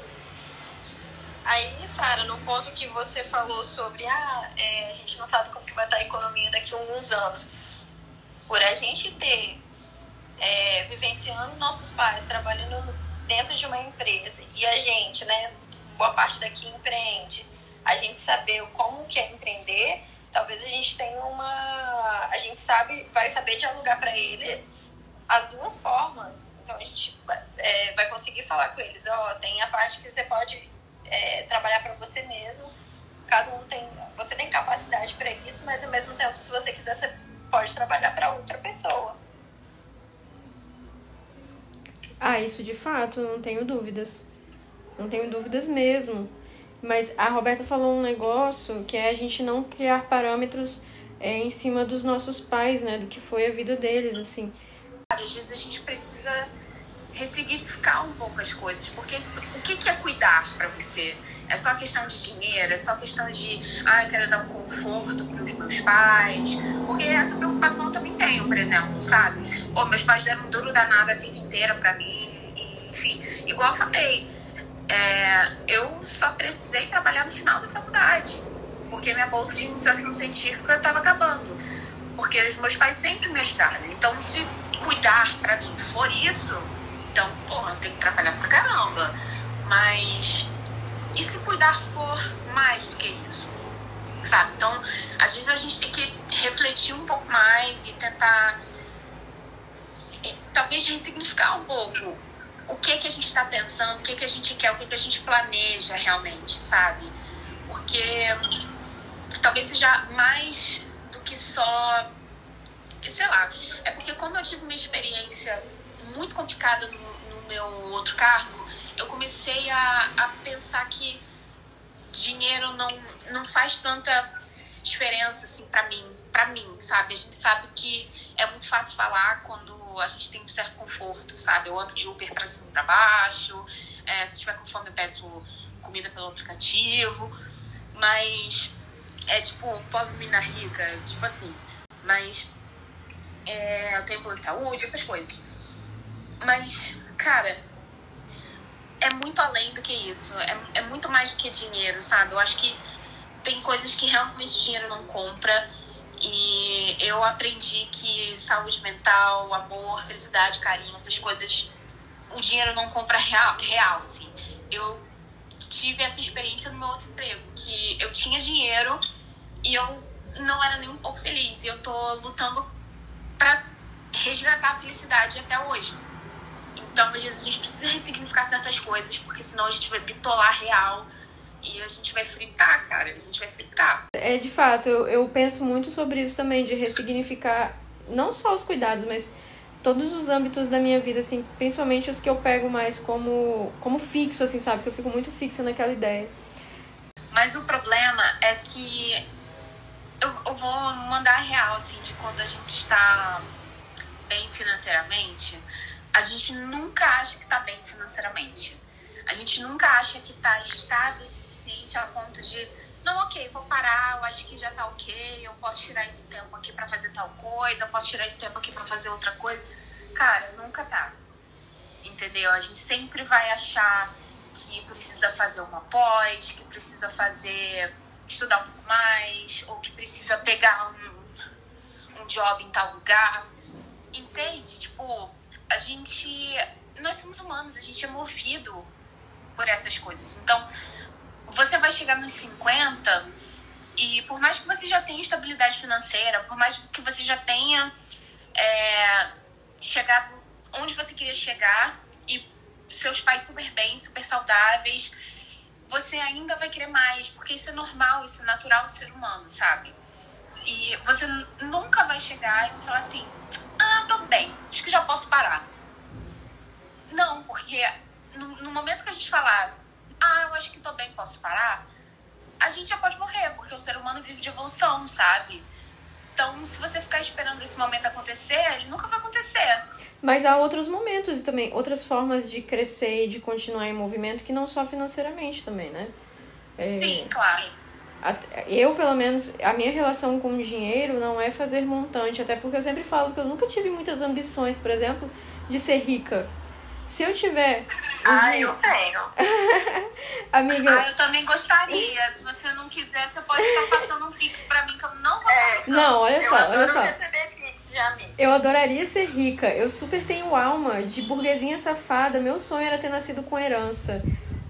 Aí, Sara, no ponto que você falou sobre ah, é, a gente não sabe como que vai estar a economia daqui a alguns anos. Por a gente ter é, vivenciando nossos pais trabalhando dentro de uma empresa e a gente, né, boa parte daqui empreende, a gente saber como que é empreender, talvez a gente tenha uma, a gente sabe, vai saber dialogar para eles as duas formas. Então a gente é, vai conseguir falar com eles, ó, tem a parte que você pode é, trabalhar para você mesmo. Cada um tem, você tem capacidade para isso, mas ao mesmo tempo, se você quiser, você pode trabalhar para outra pessoa. Ah, isso de fato, não tenho dúvidas. Não tenho dúvidas mesmo. Mas a Roberta falou um negócio que é a gente não criar parâmetros é, em cima dos nossos pais, né? Do que foi a vida deles, assim. Às vezes a gente precisa ressignificar um pouco as coisas, porque o que é cuidar para você? É só questão de dinheiro, é só questão de, ah, eu quero dar um conforto para os meus pais, porque essa preocupação eu também tenho, por exemplo, sabe? Ou meus pais deram um duro danado a vida inteira para mim, enfim, igual eu falei, é, eu só precisei trabalhar no final da faculdade, porque minha bolsa de iniciação científica estava acabando, porque os meus pais sempre me ajudaram. Então, se cuidar para mim for isso, então, porra, eu tenho que trabalhar pra caramba. Mas e se cuidar for mais do que isso? Sabe? Então, às vezes a gente tem que refletir um pouco mais e tentar eh, talvez ressignificar um pouco o que que a gente está pensando, o que que a gente quer, o que que a gente planeja realmente, sabe? Porque talvez seja mais do que só. Sei lá. É porque, como eu tive uma experiência muito complicada no, no meu outro cargo, eu comecei a, a pensar que dinheiro não, não faz tanta diferença assim para mim, para mim, sabe? A gente sabe que é muito fácil falar quando a gente tem um certo conforto, sabe? Eu ando de Uber para cima e para baixo, é, se tiver com fome eu peço comida pelo aplicativo, mas é tipo pobre mina rica, tipo assim. Mas é, eu tenho plano de saúde, essas coisas. Mas, cara, é muito além do que isso. É, é muito mais do que dinheiro, sabe? Eu acho que tem coisas que realmente dinheiro não compra. E eu aprendi que saúde mental, amor, felicidade, carinho, essas coisas, o dinheiro não compra real, real assim. Eu tive essa experiência no meu outro emprego, que eu tinha dinheiro e eu não era nem um pouco feliz. E eu tô lutando para resgatar a felicidade até hoje. Então, às vezes, a gente precisa ressignificar certas coisas, porque senão a gente vai bitolar real e a gente vai fritar, cara. A gente vai fritar. É, de fato, eu, eu penso muito sobre isso também, de ressignificar não só os cuidados, mas todos os âmbitos da minha vida, assim, principalmente os que eu pego mais como, como fixo, assim, sabe? Que eu fico muito fixa naquela ideia. Mas o problema é que eu, eu vou mandar a real, assim, de quando a gente está bem financeiramente, a gente nunca acha que está bem financeiramente. A gente nunca acha que está estável o suficiente a ponto de, não, ok, vou parar, eu acho que já está ok, eu posso tirar esse tempo aqui para fazer tal coisa, eu posso tirar esse tempo aqui para fazer outra coisa. Cara, nunca tá. Entendeu? A gente sempre vai achar que precisa fazer uma pós, que precisa fazer estudar um pouco mais, ou que precisa pegar um, um job em tal lugar. Entende? Tipo, a gente. Nós somos humanos, a gente é movido por essas coisas. Então, você vai chegar nos 50 e por mais que você já tenha estabilidade financeira, por mais que você já tenha é, chegado onde você queria chegar e seus pais super bem, super saudáveis, você ainda vai querer mais, porque isso é normal, isso é natural do ser humano, sabe? E você nunca vai chegar e falar assim: ah, tô bem, acho que já posso parar. Não, porque no, no momento que a gente falar, ah, eu acho que tô bem, posso parar, a gente já pode morrer, porque o ser humano vive de evolução, sabe? Então, se você ficar esperando esse momento acontecer, ele nunca vai acontecer. Mas há outros momentos e também outras formas de crescer e de continuar em movimento que não só financeiramente também, né? É, Sim, claro. Eu, pelo menos, a minha relação com o dinheiro não é fazer montante, até porque eu sempre falo que eu nunca tive muitas ambições, por exemplo, de ser rica. Se eu tiver. Ah, eu tenho. [laughs] Amiga. Ah, eu também gostaria. Se você não quiser, você pode estar passando um pix pra mim, que eu não vou é, Não, olha só, olha só. Eu adoraria ser rica. Eu super tenho alma de burguesinha safada. Meu sonho era ter nascido com herança.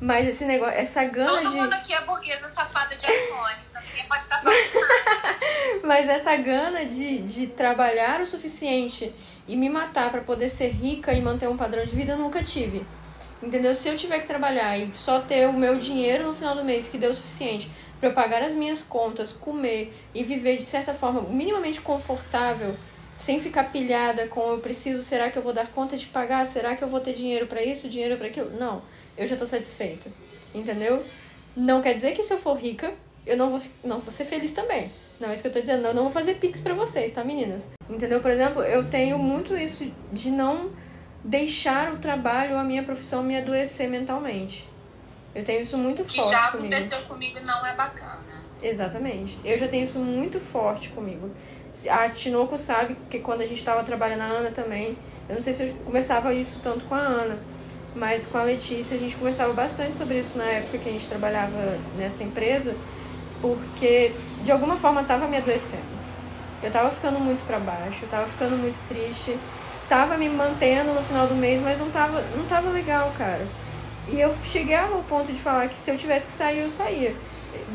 Mas esse negócio, essa gana Todo de. Todo mundo aqui é burguesa safada de iPhone. Então ninguém pode estar falando [laughs] Mas essa gana de, de trabalhar o suficiente e me matar para poder ser rica e manter um padrão de vida eu nunca tive. Entendeu? Se eu tiver que trabalhar e só ter o meu dinheiro no final do mês que deu o suficiente para eu pagar as minhas contas, comer e viver de certa forma minimamente confortável, sem ficar pilhada com eu preciso, será que eu vou dar conta de pagar? Será que eu vou ter dinheiro para isso, dinheiro para aquilo? Não, eu já tô satisfeita. Entendeu? Não quer dizer que se eu for rica, eu não vou, não vou ser feliz também. Não é isso que eu tô dizendo. Eu não vou fazer pix pra vocês, tá, meninas? Entendeu? Por exemplo, eu tenho muito isso de não deixar o trabalho, a minha profissão me adoecer mentalmente. Eu tenho isso muito que forte já comigo. aconteceu comigo e não é bacana. Exatamente. Eu já tenho isso muito forte comigo. A Tinoco sabe que quando a gente estava trabalhando a Ana também, eu não sei se eu conversava isso tanto com a Ana, mas com a Letícia a gente conversava bastante sobre isso na época que a gente trabalhava nessa empresa, porque de alguma forma tava me adoecendo. Eu tava ficando muito para baixo, tava ficando muito triste, tava me mantendo no final do mês, mas não tava, não tava legal, cara. E eu chegava ao ponto de falar que se eu tivesse que sair, eu saía.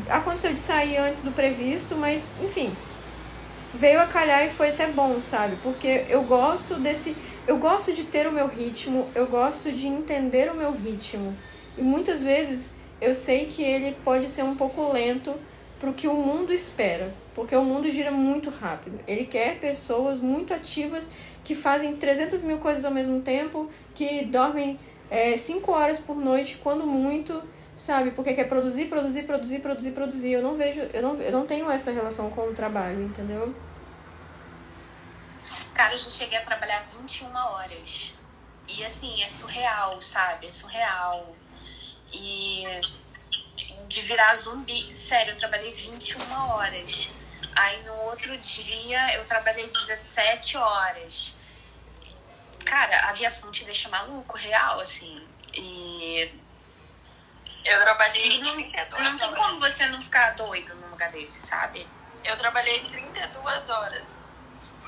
Aconteceu de sair antes do previsto, mas enfim, veio a calhar e foi até bom, sabe? Porque eu gosto desse, eu gosto de ter o meu ritmo, eu gosto de entender o meu ritmo. E muitas vezes eu sei que ele pode ser um pouco lento pro que o mundo espera, porque o mundo gira muito rápido. Ele quer pessoas muito ativas que fazem 300 mil coisas ao mesmo tempo, que dormem 5 é, horas por noite, quando muito, sabe? Porque quer produzir, produzir, produzir, produzir, produzir. Eu não vejo, eu não, eu não tenho essa relação com o trabalho, entendeu? Cara, eu já cheguei a trabalhar 21 horas. E assim, é surreal, sabe? É surreal. E de virar zumbi. Sério, eu trabalhei 21 horas. Aí no outro dia eu trabalhei 17 horas. Cara, a aviação te deixa maluco, real, assim. E. Eu trabalhei. Não, não tem como você não ficar doido num lugar desse, sabe? Eu trabalhei 32 horas.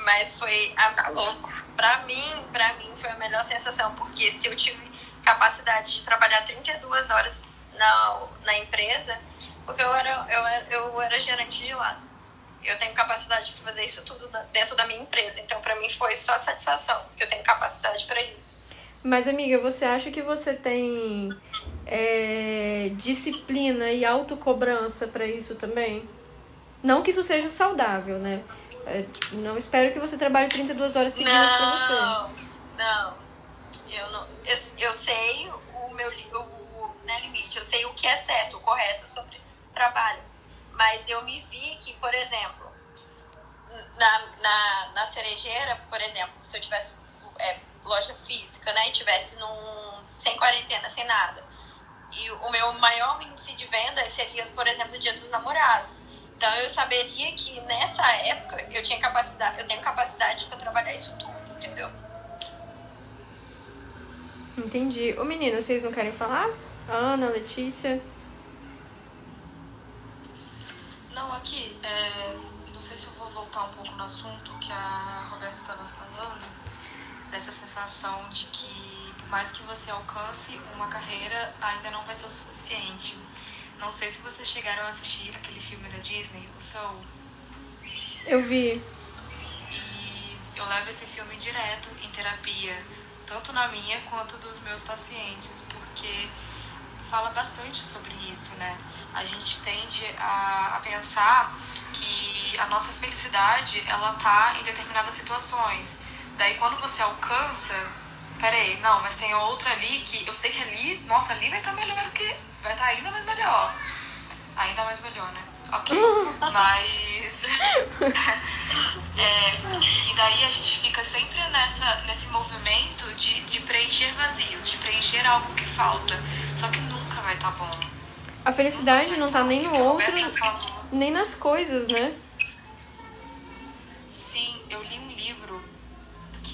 Mas foi. A, tá louco. Pra mim, pra mim foi a melhor sensação, porque se eu tive capacidade de trabalhar 32 horas na, na empresa, porque eu era, eu, era, eu era gerente de lá. Eu tenho capacidade de fazer isso tudo dentro da minha empresa. Então, para mim, foi só satisfação, que eu tenho capacidade para isso. Mas, amiga, você acha que você tem é, disciplina e autocobrança para isso também? Não que isso seja saudável, né? É, não espero que você trabalhe 32 horas seguidas para você. Não, não. Eu, não eu, eu sei o meu o, né, limite, eu sei o que é certo, o correto sobre trabalho. Mas eu me vi que, por exemplo, na, na, na cerejeira, por exemplo, se eu tivesse né, e tivesse num, sem quarentena, sem nada, e o meu maior índice de venda seria, por exemplo, o dia dos namorados. Então eu saberia que nessa época eu tinha capacidade, eu tenho capacidade para trabalhar isso tudo, entendeu? Entendi. Ô menina, vocês não querem falar? Ana, Letícia? Não, aqui, é, não sei se eu vou voltar um pouco no assunto que a Roberta estava falando, dessa sensação de que, por mais que você alcance uma carreira, ainda não vai ser o suficiente. Não sei se vocês chegaram a assistir aquele filme da Disney, o Soul. Eu vi. E eu levo esse filme direto em terapia, tanto na minha quanto dos meus pacientes, porque fala bastante sobre isso, né? a gente tende a, a pensar que a nossa felicidade ela tá em determinadas situações. Daí quando você alcança, peraí, não, mas tem outra ali que eu sei que ali, nossa, ali vai estar tá melhor que. Vai estar tá ainda mais melhor. Ainda mais melhor, né? Ok. [laughs] Mas. [laughs] é, e daí a gente fica sempre nessa, nesse movimento de, de preencher vazios, de preencher algo que falta. Só que nunca vai estar tá bom a felicidade não tá nem no outro, nem nas coisas, né?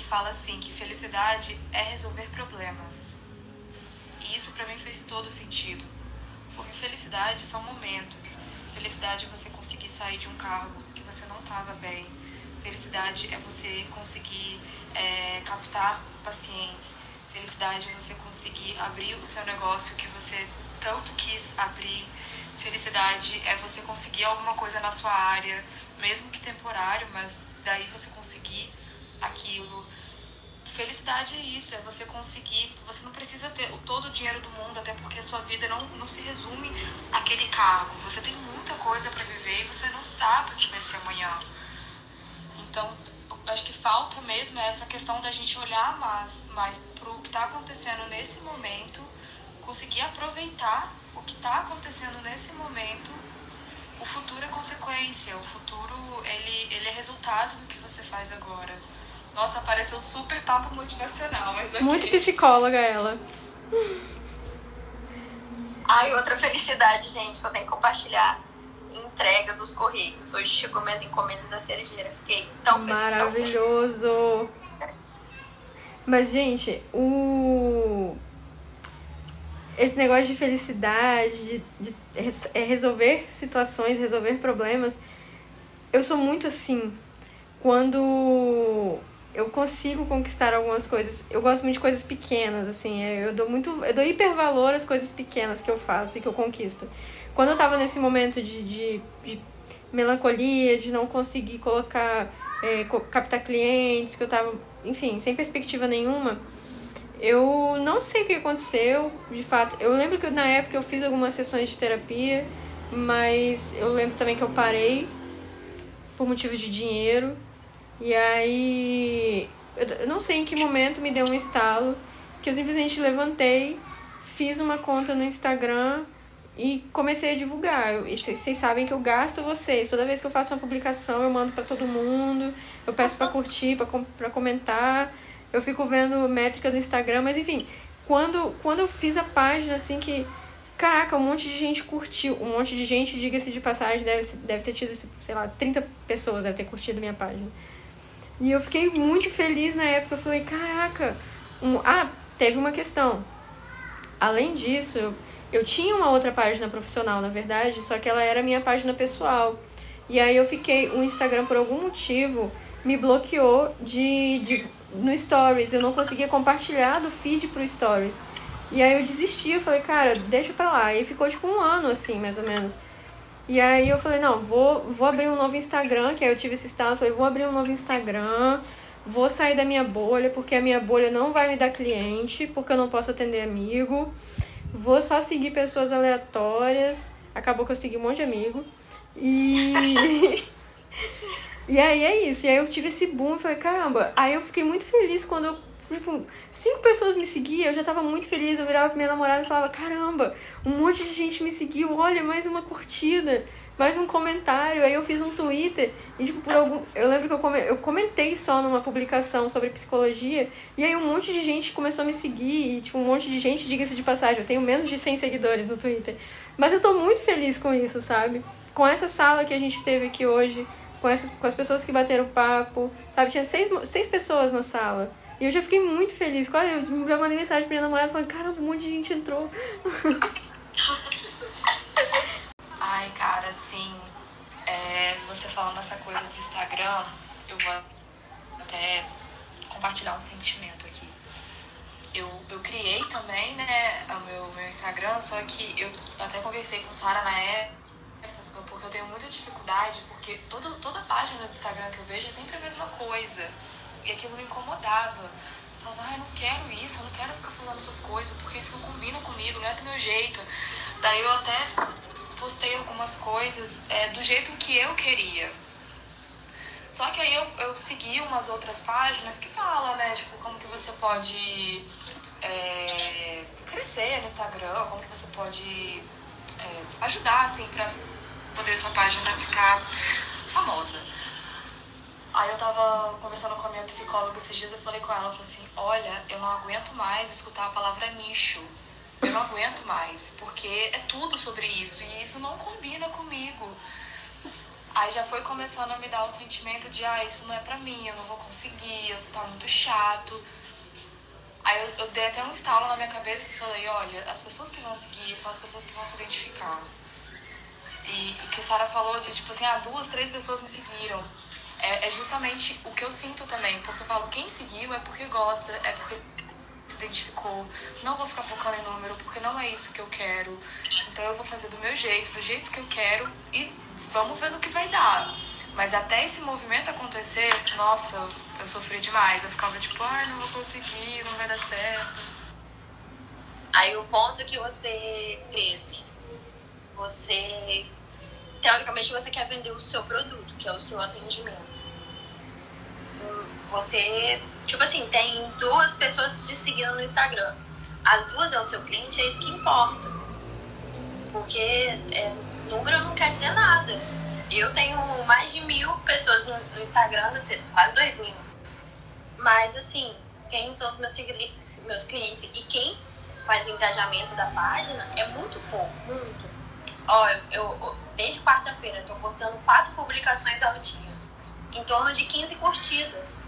Fala assim que felicidade é resolver problemas. E isso para mim fez todo sentido. Porque felicidade são momentos. Felicidade é você conseguir sair de um cargo que você não estava bem. Felicidade é você conseguir é, captar pacientes. Felicidade é você conseguir abrir o seu negócio que você tanto quis abrir. Felicidade é você conseguir alguma coisa na sua área, mesmo que temporário, mas daí você conseguir aquilo. Felicidade é isso, é você conseguir. Você não precisa ter todo o dinheiro do mundo, até porque a sua vida não, não se resume àquele cargo. Você tem muita coisa para viver e você não sabe o que vai ser amanhã. Então, acho que falta mesmo essa questão da gente olhar mais, mais para o que está acontecendo nesse momento conseguir aproveitar o que está acontecendo nesse momento. O futuro é consequência, o futuro ele, ele é resultado do que você faz agora. Nossa, pareceu super papo motivacional, mas okay. Muito psicóloga ela. Ai, outra felicidade, gente, que eu tenho que compartilhar. Entrega dos Correios. Hoje chegou minhas encomendas da cerejeira. Fiquei tão feliz. Maravilhoso! Tão feliz. Mas, gente, o esse negócio de felicidade, de, de é resolver situações, resolver problemas, eu sou muito assim. Quando eu consigo conquistar algumas coisas, eu gosto muito de coisas pequenas, assim, eu dou muito, eu dou hipervalor às coisas pequenas que eu faço e que eu conquisto. Quando eu tava nesse momento de, de, de melancolia, de não conseguir colocar, é, captar clientes, que eu tava, enfim, sem perspectiva nenhuma, eu não sei o que aconteceu, de fato. Eu lembro que na época eu fiz algumas sessões de terapia, mas eu lembro também que eu parei por motivo de dinheiro. E aí, eu não sei em que momento me deu um estalo que eu simplesmente levantei, fiz uma conta no Instagram e comecei a divulgar. Vocês sabem que eu gasto vocês. Toda vez que eu faço uma publicação, eu mando para todo mundo, eu peço para curtir, para comentar. Eu fico vendo métricas do Instagram, mas enfim, quando, quando eu fiz a página assim que Caraca, um monte de gente curtiu. Um monte de gente, diga-se de passagem, deve, deve ter tido, sei lá, 30 pessoas deve ter curtido minha página. E eu fiquei muito feliz na época. Eu falei, caraca. Um... Ah, teve uma questão. Além disso, eu, tinha uma outra página profissional, na verdade, só que ela era minha página pessoal. E aí eu fiquei, o Instagram, por algum motivo, me bloqueou de, de no Stories. Eu não conseguia compartilhar do feed pro Stories. E aí eu desisti, eu falei, cara, deixa pra lá. E ficou tipo um ano, assim, mais ou menos. E aí eu falei, não, vou, vou abrir um novo Instagram, que aí eu tive esse estado, eu falei, vou abrir um novo Instagram, vou sair da minha bolha, porque a minha bolha não vai me dar cliente, porque eu não posso atender amigo. Vou só seguir pessoas aleatórias. Acabou que eu segui um monte de amigo. E. [laughs] e aí é isso. E aí eu tive esse boom falei, caramba. Aí eu fiquei muito feliz quando eu Tipo, cinco pessoas me seguiam, eu já tava muito feliz. Eu virava pra minha namorada e falava: Caramba, um monte de gente me seguiu, olha, mais uma curtida, mais um comentário. Aí eu fiz um Twitter e, tipo, por algum. Eu lembro que eu, eu comentei só numa publicação sobre psicologia, e aí um monte de gente começou a me seguir, e, tipo, um monte de gente, diga-se de passagem, eu tenho menos de 100 seguidores no Twitter. Mas eu tô muito feliz com isso, sabe? Com essa sala que a gente teve aqui hoje, com, essas, com as pessoas que bateram papo, sabe? Tinha seis, seis pessoas na sala. E eu já fiquei muito feliz. Quase eu mandei mensagem pra minha namorada falando, caramba, um monte de gente entrou. [laughs] Ai, cara, assim, é, você falando essa coisa do Instagram, eu vou até compartilhar um sentimento aqui. Eu, eu criei também, né, o meu, meu Instagram, só que eu até conversei com Sara na época, porque eu tenho muita dificuldade, porque toda, toda página do Instagram que eu vejo é sempre a mesma coisa. E aquilo me incomodava. Eu falava, ah, não quero isso, eu não quero ficar falando essas coisas, porque isso não combina comigo, não é do meu jeito. Daí eu até postei algumas coisas é, do jeito que eu queria. Só que aí eu, eu segui umas outras páginas que falam, né, tipo, como que você pode é, crescer no Instagram, como que você pode é, ajudar, assim, pra poder sua página ficar famosa. Aí eu tava conversando com a minha psicóloga esses dias, eu falei com ela, eu falei assim, olha, eu não aguento mais escutar a palavra nicho. Eu não aguento mais, porque é tudo sobre isso e isso não combina comigo. Aí já foi começando a me dar o sentimento de, ah, isso não é pra mim, eu não vou conseguir, tá muito chato. Aí eu, eu dei até um estalo na minha cabeça e falei, olha, as pessoas que vão seguir são as pessoas que vão se identificar. E o que a Sara falou de, tipo assim, ah, duas, três pessoas me seguiram é, é justamente o que eu sinto também. Porque eu falo, quem seguiu é porque gosta, é porque se identificou. Não vou ficar focando em número, porque não é isso que eu quero. Então eu vou fazer do meu jeito, do jeito que eu quero e vamos ver no que vai dar. Mas até esse movimento acontecer, nossa, eu sofri demais. Eu ficava tipo, ai, ah, não vou conseguir, não vai dar certo. Aí o ponto que você teve, você teoricamente você quer vender o seu produto, que é o seu atendimento. Você, tipo assim, tem duas pessoas te seguindo no Instagram. As duas é o seu cliente, é isso que importa. Porque é, número não quer dizer nada. Eu tenho mais de mil pessoas no, no Instagram, quase dois mil. Mas assim, quem são os meus, meus clientes e quem faz o engajamento da página é muito pouco, muito. Ó, eu, eu desde quarta-feira, estou postando quatro publicações ao dia, em torno de 15 curtidas.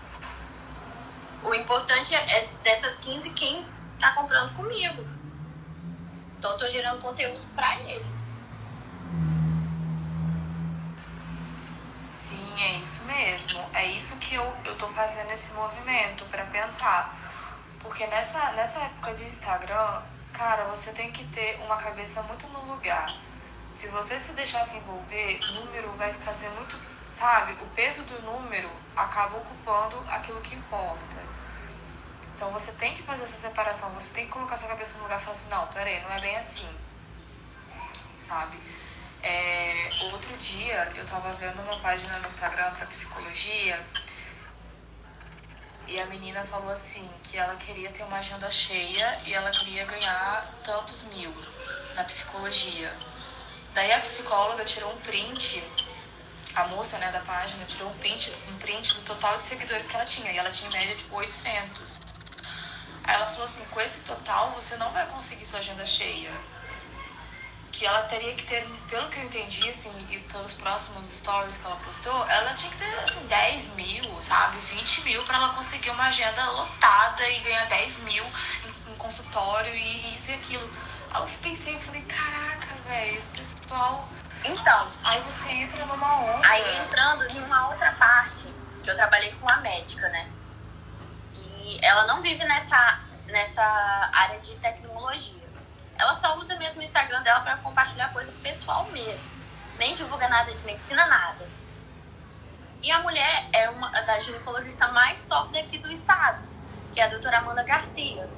O importante é dessas 15 quem está comprando comigo. Então, estou gerando conteúdo para eles. Sim, é isso mesmo. É isso que eu, eu tô fazendo esse movimento para pensar. Porque nessa, nessa época de Instagram, cara, você tem que ter uma cabeça muito no lugar se você se deixar se envolver, o número vai fazer muito, sabe? O peso do número acaba ocupando aquilo que importa. Então você tem que fazer essa separação, você tem que colocar sua cabeça no lugar e falar assim, não, peraí, não é bem assim. Sabe? É, outro dia eu tava vendo uma página no Instagram para psicologia e a menina falou assim que ela queria ter uma agenda cheia e ela queria ganhar tantos mil na psicologia. Daí a psicóloga tirou um print, a moça né, da página tirou um print, um print do total de seguidores que ela tinha. E ela tinha em média tipo 800. Aí ela falou assim, com esse total você não vai conseguir sua agenda cheia que ela teria que ter, pelo que eu entendi, assim, e pelos próximos stories que ela postou, ela tinha que ter, assim, 10 mil, sabe? 20 mil para ela conseguir uma agenda lotada e ganhar 10 mil em, em consultório e isso e aquilo. Aí eu pensei, eu falei, caraca, esse pessoal. Então. Aí você entra numa onda. Aí entrando numa outra parte, que eu trabalhei com a médica, né? E ela não vive nessa, nessa área de tecnologia. Ela só usa mesmo o Instagram dela para compartilhar coisa pessoal mesmo. Nem divulga nada de medicina, nada. E a mulher é uma da ginecologista mais top daqui do estado, que é a doutora Amanda Garcia.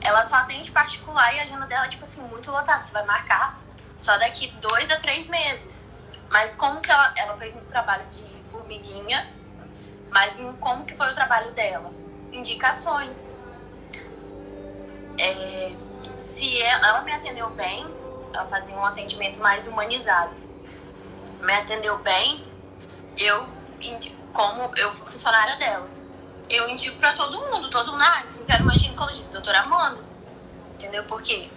Ela só atende particular e a agenda dela é, tipo assim, muito lotada. Você vai marcar só daqui dois a três meses. Mas como que ela, ela fez um trabalho de formiguinha, mas em como que foi o trabalho dela? Indicações. É, se ela, ela me atendeu bem, ela fazia um atendimento mais humanizado. Me atendeu bem, eu, como eu funcionária dela, eu indico para todo mundo, todo mundo, ah, eu quero uma ginecologista, doutora Amanda. Entendeu? Por quê?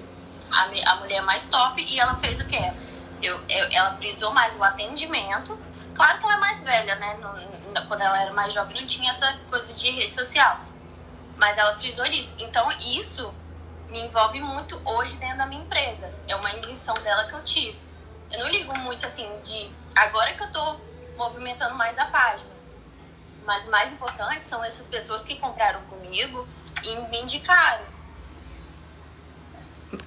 A, a mulher mais top e ela fez o quê? Eu, eu, ela prisou mais o atendimento. Claro que ela é mais velha, né? Quando ela era mais jovem não tinha essa coisa de rede social. Mas ela frisou isso. Então, isso me envolve muito hoje dentro da minha empresa. É uma intenção dela que eu tive. Eu não ligo muito assim de agora que eu tô movimentando mais a página. Mas o mais importante são essas pessoas que compraram comigo e me indicaram.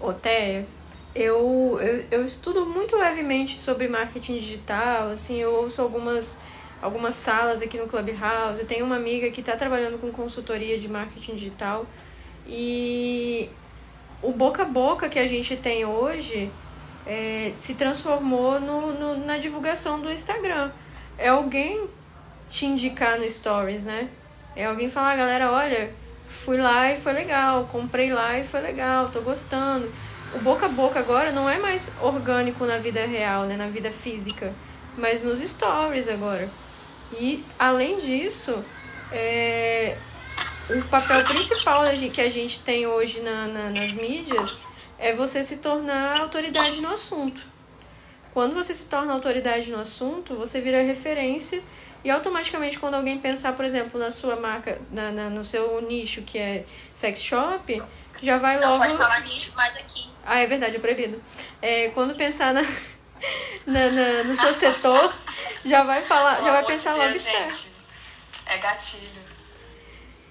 Otéia, eu, eu, eu estudo muito levemente sobre marketing digital, assim, eu ouço algumas, algumas salas aqui no Clubhouse, eu tenho uma amiga que está trabalhando com consultoria de marketing digital e o boca a boca que a gente tem hoje é, se transformou no, no, na divulgação do Instagram. É alguém te indicar no Stories, né? É alguém falar, galera, olha, fui lá e foi legal, comprei lá e foi legal, tô gostando. O boca a boca agora não é mais orgânico na vida real, né? Na vida física, mas nos stories agora. E além disso, é, o papel principal que a gente tem hoje na, na, nas mídias é você se tornar autoridade no assunto. Quando você se torna autoridade no assunto, você vira referência e automaticamente quando alguém pensar, por exemplo, na sua marca, na, na no seu nicho que é sex shop, já vai logo. Não pode falar nicho mais aqui. Ah, é verdade, é proibido. É, quando pensar na, [laughs] na, na, no seu setor, já vai falar, já vai pensar logo isso. É gatilho.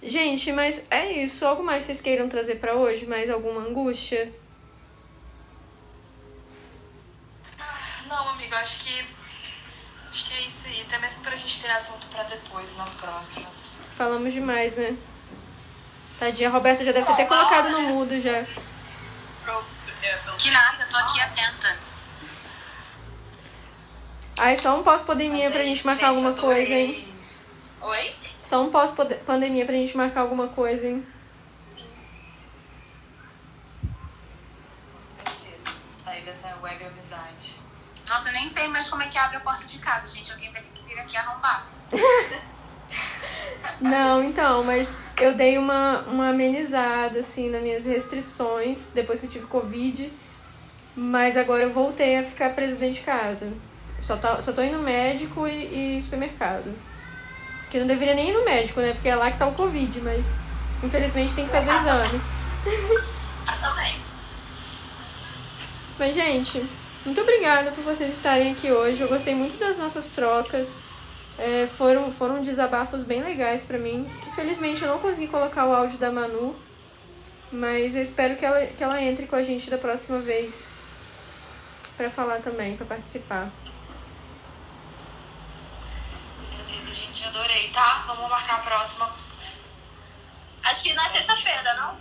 Gente, mas é isso. Algo mais vocês queiram trazer para hoje? Mais alguma angústia? Não, amiga, acho que. Acho que é isso aí. Até mesmo pra gente ter assunto para depois, nas próximas. Falamos demais, né? Tadinha, a Roberta já deve ter até colocado no mudo já. Que nada, tô aqui atenta. Ai, só um pós-pandemia pra gente marcar gente, alguma coisa, hein? Oi? Só um pós-pandemia pra gente marcar alguma coisa, hein? Sair dessa web amizade. Nossa, eu nem sei mais como é que abre a porta de casa, gente. Alguém vai ter que vir aqui arrombar. [laughs] Não, então, mas eu dei uma, uma amenizada, assim, nas minhas restrições depois que eu tive Covid. Mas agora eu voltei a ficar presa dentro de casa. Só tô, só tô indo médico e, e supermercado. Que não deveria nem ir no médico, né? Porque é lá que tá o Covid, mas infelizmente tem que fazer exame. Também. Mas, gente, muito obrigada por vocês estarem aqui hoje. Eu gostei muito das nossas trocas. É, foram, foram desabafos bem legais para mim. Infelizmente eu não consegui colocar o áudio da Manu, mas eu espero que ela, que ela entre com a gente da próxima vez para falar também, para participar. adorei, tá? Vamos marcar a próxima. Acho que na sexta-feira, não?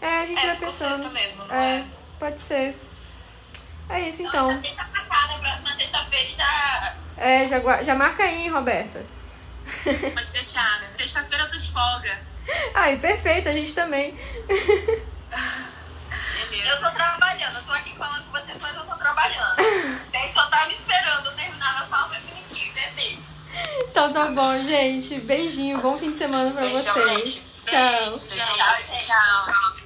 É, a gente é, vai pensando. Sexta mesmo, não é, é? Pode ser. É isso então. Então, marcar na próxima sexta-feira e já. É, já, já marca aí, Roberta. [laughs] Pode deixar. né? Sexta-feira eu tô de folga. Ai, perfeito, a gente também. Eu tô trabalhando, eu tô aqui falando com vocês, mas eu tô trabalhando. Tem só tá me esperando eu terminar a sala definitiva, é mesmo. Então tá bom, gente. Beijinho, bom fim de semana pra Beijão, vocês. gente. Tchau. Beijo, gente. Tchau.